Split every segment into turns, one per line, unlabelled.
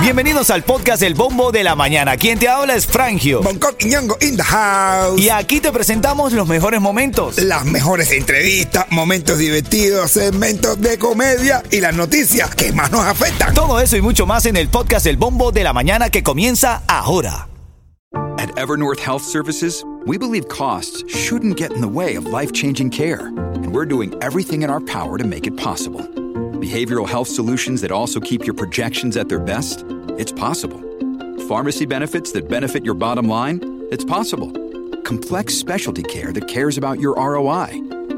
Bienvenidos al podcast El Bombo de la Mañana. Quien te habla es Frangio.
Bangkok y Ñongo in the house.
Y aquí te presentamos los mejores momentos.
Las mejores entrevistas, momentos divertidos, segmentos de comedia y las noticias que más nos afectan.
Todo eso y mucho más en el podcast El Bombo de la Mañana que comienza ahora.
At Evernorth Health Services, we believe costs shouldn't get in the way of life-changing care, and we're doing everything in our power to make it possible. Behavioral health solutions that also keep your projections at their best? It's possible. Pharmacy benefits that benefit your bottom line? It's possible. Complex specialty care that cares about your ROI?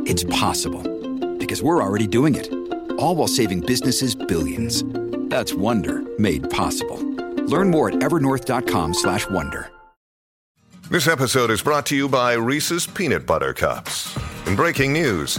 It's possible. Because we're already doing it. All while saving businesses billions. That's Wonder made possible. Learn more at evernorth.com/wonder.
This episode is brought to you by Reese's Peanut Butter Cups. In breaking news,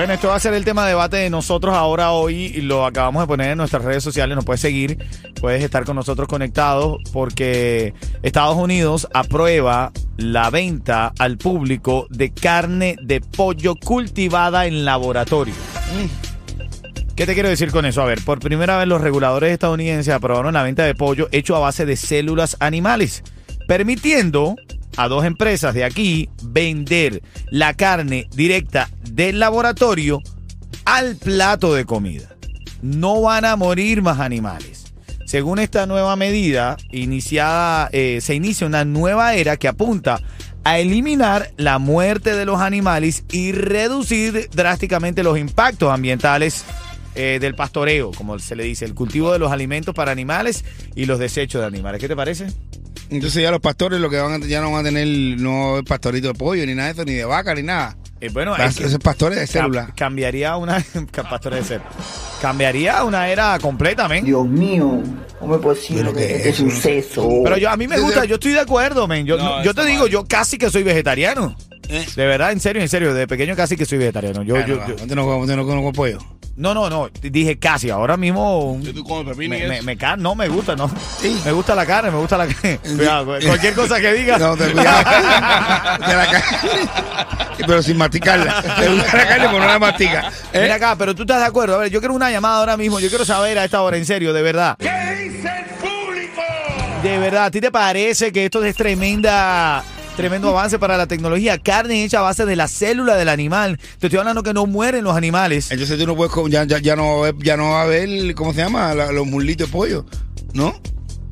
Bueno, esto va a ser el tema de debate de nosotros ahora hoy y lo acabamos de poner en nuestras redes sociales. Nos puedes seguir, puedes estar con nosotros conectados porque Estados Unidos aprueba la venta al público de carne de pollo cultivada en laboratorio. ¿Qué te quiero decir con eso? A ver, por primera vez los reguladores estadounidenses aprobaron la venta de pollo hecho a base de células animales, permitiendo a dos empresas de aquí vender la carne directa del laboratorio al plato de comida. No van a morir más animales. Según esta nueva medida, iniciada, eh, se inicia una nueva era que apunta a eliminar la muerte de los animales y reducir drásticamente los impactos ambientales eh, del pastoreo, como se le dice, el cultivo de los alimentos para animales y los desechos de animales. ¿Qué te parece?
Entonces ya los pastores lo que van a, ya no van a tener no pastorito de pollo ni nada de eso, ni de vaca ni nada.
Eh, bueno,
Vas-
es que
esos pastores de célula.
cambiaría una pastores de célula. Cambiaría una era completamente.
Dios mío, ¿cómo es posible
Pero que
este
eso no-
suceso?
Pero yo a mí me gusta, yo estoy de acuerdo, men. Yo,
No,
yo te digo,
mal.
yo casi que soy vegetariano.
Eh.
De verdad, en serio, en serio, de pequeño casi que soy vegetariano. Yo,
Ah,
yo-
no,
yo-
¿Dónde no dónde no como pollo?
no, no, no, dije casi. Ahora mismo
¿Tú comes pepino y
me, me,
eso?
me ca- no me gusta, no.
Sí.
Me gusta la carne, me gusta la carne. Cuidado, cualquier cosa que diga.
No, te cuidado. De la carne. Pero sin masticarla. Le gusta la carne, pero no la mastica. ¿Eh?
Mira acá, pero tú estás de acuerdo. A ver, yo quiero una llamada ahora mismo. Yo quiero saber a esta hora, en serio, de verdad.
¿Qué dice el público?
De verdad, ¿a ti te parece que esto es tremenda, tremendo avance para la tecnología? Carne hecha a base de la célula del animal. Te estoy hablando que no mueren los animales.
Entonces tú no puedes ya, ya, ya no ya no va a ver ¿cómo se llama? La- los muslitos de pollo. ¿No?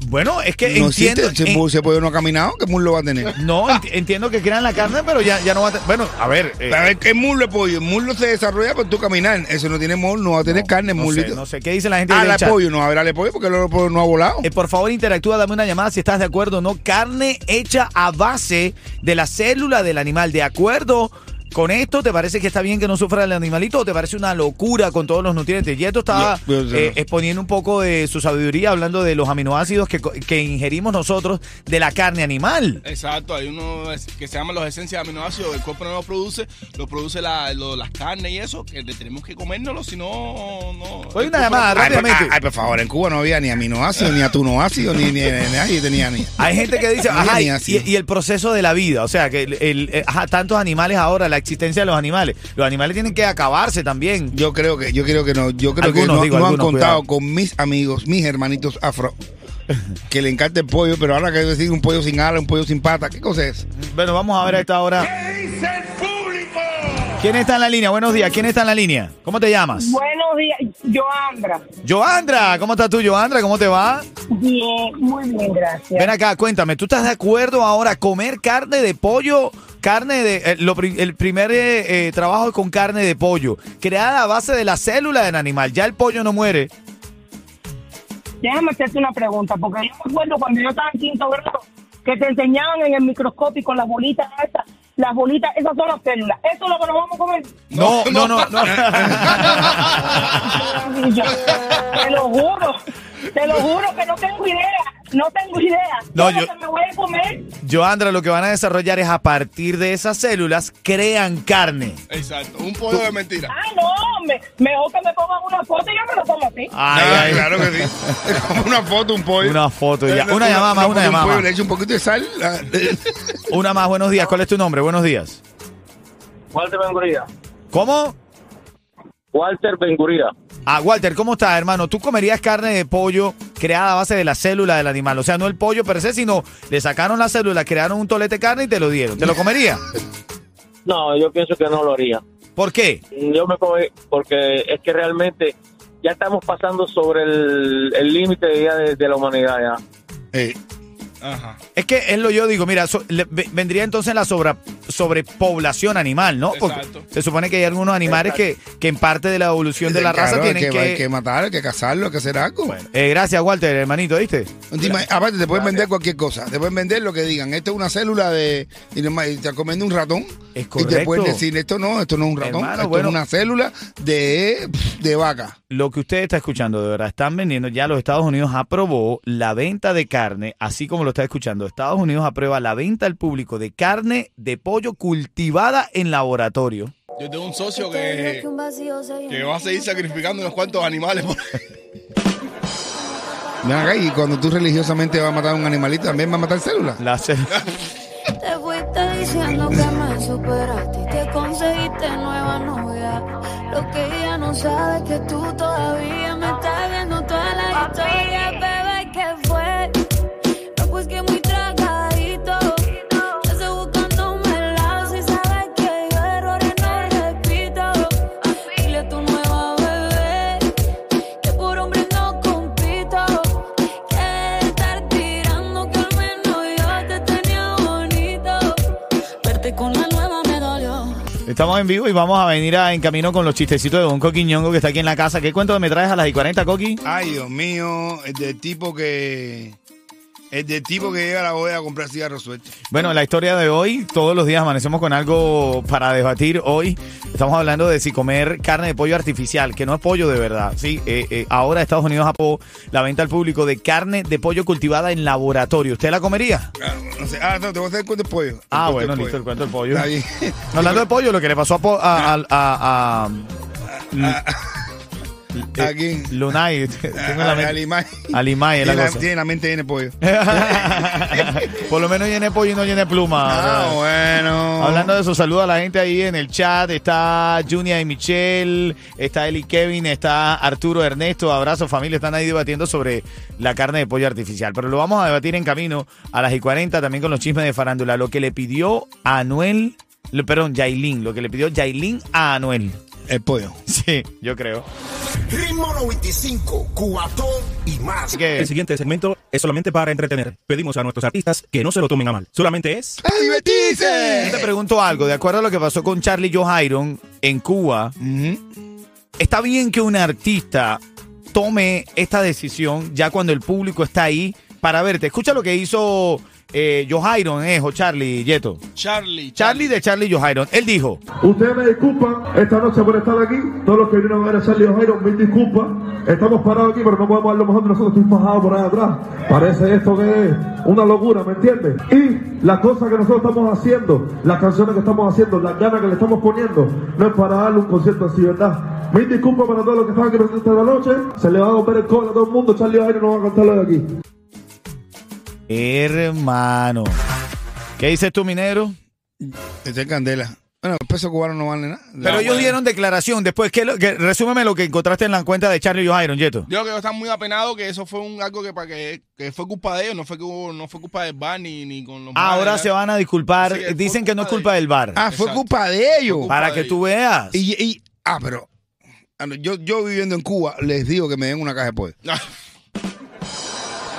Bueno, es que
no
entiendo.
existe.
En-
ese pollo no ha caminado, ¿qué muslo va a tener?
no, enti- entiendo que crean la carne, pero ya, ya no va a tener. Bueno, a ver. eh,
A ver, ¿qué muslo de pollo? El muslo se desarrolla por tú caminar. Eso no tiene muslo, no va a tener carne,
no sé,
muslito.
no sé, ¿qué dice la gente
Ah, la pollo, no a haber ale pollo porque el pollo no ha volado.
Eh, por favor, interactúa, dame una llamada si estás de acuerdo o no. Carne hecha a base de la célula del animal. ¿De acuerdo con esto? ¿Te parece que está bien que no sufra el animalito o te parece una locura con todos los nutrientes? Y esto estaba
yo-
eh, exponiendo un poco de su sabiduría hablando de los aminoácidos que, que ingerimos nosotros de la carne animal.
Exacto, hay uno que se llama los esencias de aminoácidos, el cuerpo no los produce, lo produce la, lo- las carnes y eso, que tenemos que comérnoslo, si no, el
una llamada,
no-
Ay, por,
rápidamente.
ay, por favor, en Cuba no había ni aminoácidos, ni atunoácidos, ni, ni, ni nadie tenía ni.
Hay gente que dice, ajá, y, y el proceso de la vida, o sea, que el, el- eh, ajá, tantos animales ahora, la existencia de los animales. Los animales tienen que acabarse también.
Yo creo que, yo creo que no, yo creo
Algunos,
que no,
digo,
no han contado
cuidado.
con mis amigos, mis hermanitos afro, que le encanta el pollo, pero ahora que decir un pollo sin ala, un pollo sin pata, ¿qué cosa es?
Bueno, vamos a ver a esta hora.
¿Qué dice el público?
¿Quién está en la línea? Buenos días. ¿Quién está en la línea? ¿Cómo te llamas?
Buenos días, Joandra.
Joandra, ¿cómo estás tú, Joandra? ¿Cómo te va?
Bien, muy bien, gracias.
Ven acá, cuéntame, ¿tú estás de acuerdo ahora a comer carne de pollo? Carne de. eh, lo el primer eh, eh, trabajo es con carne de pollo, creada a base de la célula del animal. Ya el pollo no muere.
Déjame hacerte una pregunta, porque yo me acuerdo cuando yo estaba en quinto grado que te enseñaban en el microscopio con las bolitas estas, las bolitas, esas son las células. ¿Eso es lo que nos vamos a comer?
No, no, no, no.
te lo juro, te lo juro que no tengo idea. No tengo idea.
No,
Yo me voy a comer.
Joandra, lo que van a desarrollar es a partir de esas células crean carne.
Exacto, un pollo de mentira.
Ay, no, me, mejor que me pongan una foto y yo me lo tomo así.
Ay,
Ah,
ay.
claro que sí. Como una foto, un pollo.
Una foto ya. Una llamada más, una
de un
llamada
pollo. Le echo un poquito de sal. ah,
Una más, buenos días. ¿Cuál es tu nombre? Buenos días.
Walter Benguría.
¿Cómo?
Walter Benguría.
Ah, Walter, ¿cómo estás, hermano? ¿Tú comerías carne de pollo creada a base de la célula del animal? O sea, no el pollo per se, sino le sacaron la célula, crearon un tolete de carne y te lo dieron. ¿Te lo comerías?
No, yo pienso que no lo haría.
¿Por qué?
Yo me come porque es que realmente ya estamos pasando sobre el límite de la humanidad ya.
eh,
Ajá.
Es que es lo yo digo, mira, so- le- ve- vendría entonces la sobra- sobrepoblación animal, ¿no? Porque
Exacto.
se supone que hay algunos animales que, que en parte de la evolución de la
claro,
raza tienen
que,
que...
hay que matar, hay que cazarlo, hay que hacer algo.
Eh, gracias, Walter, hermanito, ¿viste?
Aparte, te pueden vender cualquier cosa. Te pueden vender lo que digan. Esto es una célula de. Y te comiendo un ratón.
Es
Y te
correcto.
pueden decir, esto no, esto no es un ratón.
Hermano,
esto
bueno.
es una célula de, de vaca.
Lo que usted está escuchando, de verdad, están vendiendo, ya los Estados Unidos aprobó la venta de carne, así como lo está escuchando. Estados Unidos aprueba la venta al público de carne de pollo cultivada en laboratorio.
Yo tengo un socio que, que va a seguir sacrificando unos cuantos animales. por-
y cuando tú religiosamente vas a matar a un animalito, también vas a matar células.
La cel-
Te fuiste diciendo que me superaste y te conseguiste nueva novia. Lo que ella no sabe es que tú todavía me estás viendo toda la historia, bebé, ¿qué fue?
Estamos en vivo y vamos a venir a, en camino con los chistecitos de Don Coqui Ñongo que está aquí en la casa. ¿Qué cuento me traes a las y 40, Coqui?
Ay, Dios mío, del tipo que. Es del tipo que llega a la bodega a comprar cigarros sueltos.
Bueno, la historia de hoy, todos los días amanecemos con algo para debatir. Hoy estamos hablando de si comer carne de pollo artificial, que no es pollo de verdad. Sí, Eh, eh, ahora Estados Unidos aprobó la venta al público de carne de pollo cultivada en laboratorio. ¿Usted la comería?
Ah, no sé. Ah, no, te voy a hacer el cuento del pollo. El
Ah, bueno, listo, el cuento del pollo.
Está bien.
Hablando de pollo, lo que le pasó a, a, a, a- a- eh,
¿A quién?
Lunay, tengo en la
A-
mente-
a Limay.
a Limay, es la
Tiene
cosa.
tiene la mente llena de pollo.
Por lo menos llene pollo y no llene pluma.
Ah, bueno.
Hablando de eso, saluda a la gente ahí en el chat. Está Junia y Michelle, está Eli Kevin, está Arturo Ernesto. Abrazo, familia. Están ahí debatiendo sobre la carne de pollo artificial. Pero lo vamos a debatir en camino a las y 40 también con los chismes de farándula. Lo que le pidió a Anuel, perdón, Yailin. Lo que le pidió Yailin a Anuel.
El pollo.
Sí, yo creo.
Ritmo 95, Cubatón y más.
Así que
El siguiente segmento es solamente para entretener. Pedimos a nuestros artistas que no se lo tomen a mal. Solamente es...
¡A divertirse!
yo te pregunto algo. De acuerdo a lo que pasó con Charlie Johairon en Cuba, está bien que un artista tome esta decisión ya cuando el público está ahí para verte. Escucha lo que hizo eh, Johairon, eh, o Charlie Yeto.
Charlie,
Charlie de Charlie Johairon. Él dijo,
Ustedes me disculpan esta noche por estar aquí. Todos los que vinieron a ver a Charlie O'Hara, mil disculpas. Estamos parados aquí, pero no podemos dar lo mejor de nosotros. Estoy fajado por ahí atrás. Parece esto que es una locura, ¿me entiendes? Y las cosas que nosotros estamos haciendo, las canciones que estamos haciendo, las ganas que le estamos poniendo, no es para darle un concierto así, ¿verdad? Mil disculpas para todos los que están aquí presentes esta noche. Se le va a romper el cola a todo el mundo. Charlie O'Hara no va a cantarlo de aquí.
Hermano. ¿Qué dices tú, minero?
Este es candela. Bueno, el peso cubano no vale nada.
Pero ellos dieron declaración después. ¿qué, lo- que, resúmeme lo que encontraste en la cuenta de Charlie Johairon, Yeto.
Yo creo que ellos están muy apenados que eso fue un algo que para que, que fue culpa de ellos, no fue que hubo- no fue culpa del bar ni, ni con los
Ahora se van a disculpar. Dicen que no es
culpa
culpa
de
del bar.
Ah, fue
Exacto.
culpa de ellos.
culpa
para
de
que
ellos.
tú veas.
Y, y- ah, pero ah, yo, yo viviendo en Cuba les digo que me den una caja de pollo.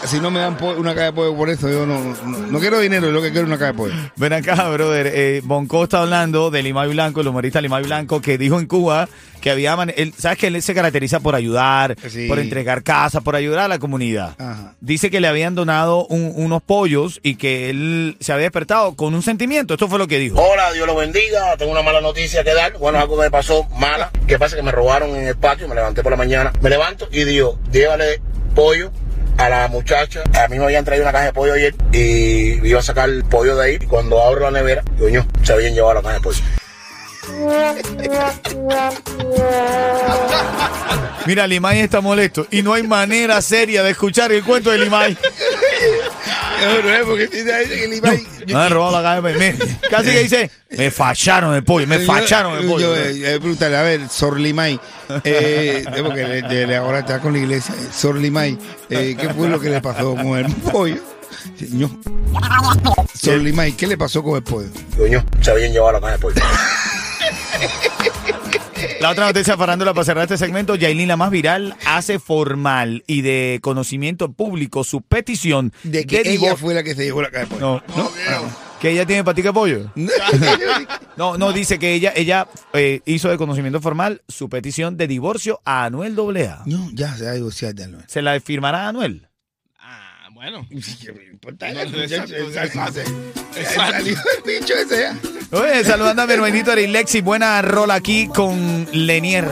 Si no me dan una caja de pollo por eso, yo no, no, no quiero dinero, lo que quiero es una caja de pollo.
Ven acá, brother. Eh, Bonco está hablando de Limay Blanco, el humorista Limay Blanco, que dijo en Cuba que había. Él, ¿Sabes que él se caracteriza por ayudar,
Sí.
por entregar casas, por ayudar a la comunidad?
Ajá.
Dice que le habían donado un- unos pollos y que él se había despertado con un sentimiento. Esto fue lo que dijo.
Hola, Dios lo bendiga. Tengo una mala noticia que dar. Bueno, algo que me pasó mala. ¿Qué pasa? Que me robaron en el patio. Me levanté por la mañana. Me levanto y digo, llévale pollo a la muchacha. A mí me habían traído una caja de pollo ayer y iba a sacar el pollo de ahí. Y cuando abro la nevera, coño, se habían llevado la caja de pollo.
Mira, Limay está molesto y no hay manera seria de escuchar el cuento de Limay.
No, no es porque que el Ibai-
Me han robado la caja de pollo. Me- Casi que dice, me facharon el pollo, me facharon el pollo.
eh, Es brutal. A ver, Sor Limay. Eh, porque le- le- le- ahora está con la iglesia. Eh, Sor Limay. eh, ¿Qué fue lo que le pasó con el pollo? Señor. Sor Limay, ¿qué le pasó con el pollo?
Coño, se habían llevado la caja de pollo.
La otra noticia farándula para cerrar este segmento, Yailin, la más viral, hace formal y de conocimiento público su petición
De que ella
divorcio.
fue la que se llevó la caja de pollo.
No, no, que ella tiene patica de pollo. No, no, dice que ella, ella eh, hizo de conocimiento formal su petición de divorcio a Anuel AA.
No, ya se va a divorciar de Anuel.
¿Se la firmará a Anuel?
Bueno. No, exacto, exacto.
salió el bicho ese.
Oye, saludando a mi hermanito Lexi, buena rola aquí con Lenier.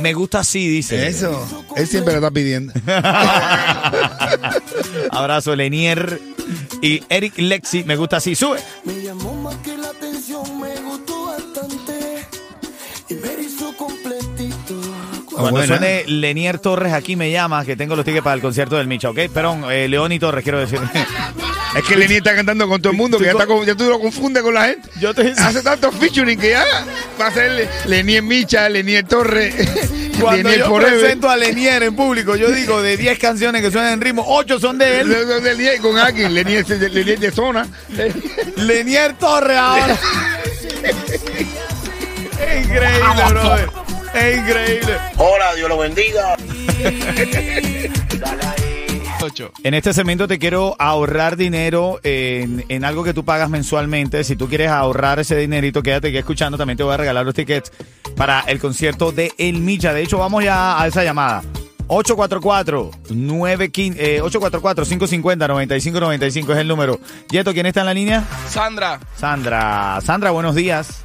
Me gusta así, dice.
Eso, él siempre lo está pidiendo.
Abrazo, Lenier y Eric Lexi, me gusta así. Sube. Cuando
buena.
suene Lenier Torres aquí me llama, que tengo los tickets para el concierto del Micha, ¿ok? Perdón, eh, León y Torres, quiero decir.
Es que Lenny está cantando con todo el mundo, que ya, está con- ya tú lo confundes con la gente.
Yo te
Hace tantos featuring que ya va a ser Lenny Micha, Lenny Torres,
Cuando
Lenny
yo
Forever.
presento a Lenier en público, yo digo de 10 canciones que suenan en ritmo, 8 son de él.
De con alguien, Lenny es de, zona.
Lenier Torres ahora. increíble, brother. Es increíble.
Hola, Dios lo bendiga.
Ocho.
En este segmento te quiero ahorrar dinero en, en algo que tú pagas mensualmente. Si tú quieres ahorrar ese dinerito, quédate aquí escuchando. También te voy a regalar los tickets para el concierto de El Micha. De hecho, vamos ya a esa llamada. 844-915, eh, 844-550-9595 es el número. Yeto, ¿quién está en la línea?
Sandra.
Sandra. Sandra, buenos días.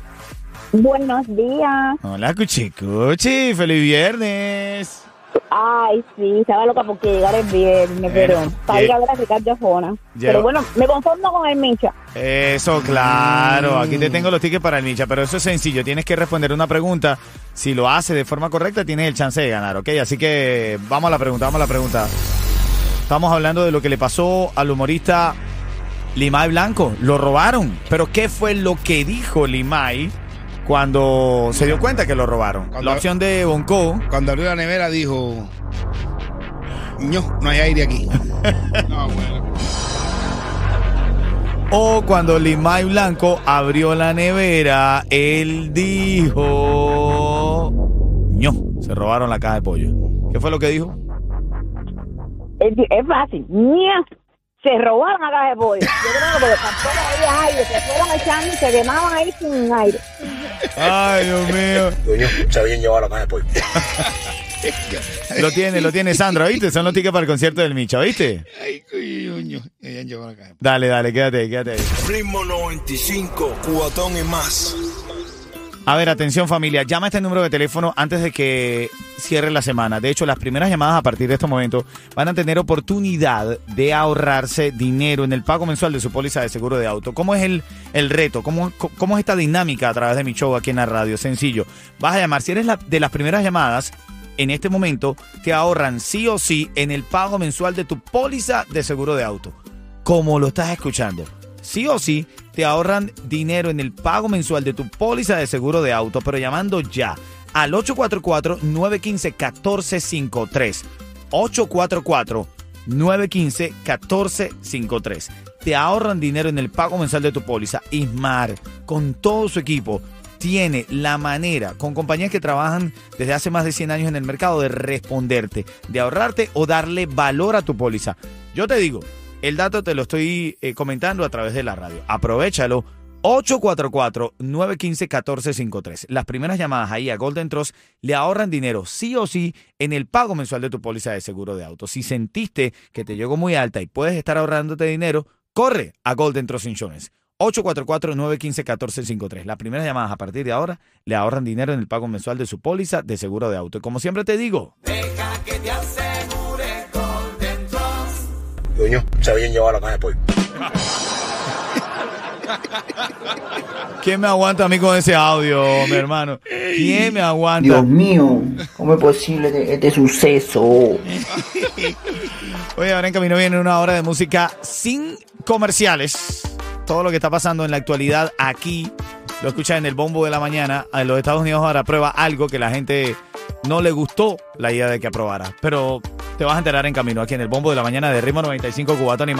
Buenos días.
Hola, Cuchi Cuchi. Feliz viernes.
Ay, sí, estaba loca porque llegar el viernes, pero para ir a ver a Ricardo Fona.
Lleva-
Pero bueno, me conformo con el Micha.
Eso, claro. Aquí te tengo los tickets para el Micha, pero eso es sencillo. Tienes que responder una pregunta. Si lo hace de forma correcta, tienes el chance de ganar, ¿ok? Así que vamos a la pregunta, vamos a la pregunta. Estamos hablando de lo que le pasó al humorista Limay Blanco. Lo robaron. Pero ¿qué fue lo que dijo Limay cuando se dio cuenta que lo robaron? La opción de Bonco.
Cuando abrió la nevera dijo, no, no hay aire aquí.
No, bueno.
O cuando Limay Blanco abrió la nevera, él dijo... ño, se robaron la caja de pollo. ¿Qué fue lo que dijo?
Es, es fácil. Ña, Se robaron la caja de pollo. Yo creo que porque tampoco había aire, se fueron echando y se quemaban ahí sin aire.
Ay, Dios mío.
Coño, se habían llevado la caja de pollo.
Lo tiene, lo tiene Sandra, ¿viste? Son los tickets para el concierto del Micha, ¿viste?
Ay, coño. Ella llevó la caja.
Dale, dale, quédate ahí, quédate ahí.
Ritmo 95, cubatón y más.
A ver, atención familia, llama este número de teléfono antes de que cierre la semana. De hecho, las primeras llamadas a partir de este momento van a tener oportunidad de ahorrarse dinero en el pago mensual de su póliza de seguro de auto. ¿Cómo es el, el reto? ¿Cómo, ¿Cómo es esta dinámica a través de mi show aquí en la radio? Sencillo. Vas a llamar, si eres la- de las primeras llamadas, en este momento te ahorran sí o sí en el pago mensual de tu póliza de seguro de auto. Como lo estás escuchando. Sí o sí te ahorran dinero en el pago mensual de tu póliza de seguro de auto, pero llamando ya al 844-915-1453. 844-915-1453. Te ahorran dinero en el pago mensual de tu póliza. Ismar, con todo su equipo, tiene la manera, con compañías que trabajan desde hace más de 100 años en el mercado, de responderte, de ahorrarte o darle valor a tu póliza. Yo te digo, el dato te lo estoy eh, comentando a través de la radio. Aprovechalo. 844-915-1453. Las primeras llamadas ahí a Golden Trust le ahorran dinero sí o sí en el pago mensual de tu póliza de seguro de auto. Si sentiste que te llegó muy alta y puedes estar ahorrándote dinero, corre a Golden Trust Insurance. 844-915-1453. Las primeras llamadas a partir de ahora le ahorran dinero en el pago mensual de su póliza de seguro de auto. Y como siempre te digo,
Deja que te con
Coño, se habían llevado la caja de pollo.
¿Quién me aguanta a mí con ese audio, mi hermano? ¿Quién me aguanta?
Dios mío, ¿cómo es posible este, este suceso?
Oye, ahora en camino viene una hora de música sin comerciales. Todo lo que está pasando en la actualidad aquí lo escuchas en el bombo de la mañana. En los Estados Unidos ahora prueba algo que la gente no le gustó la idea de que aprobara. Pero te vas a enterar en camino aquí en el bombo de la mañana de Ritmo 95 Cubatón y más.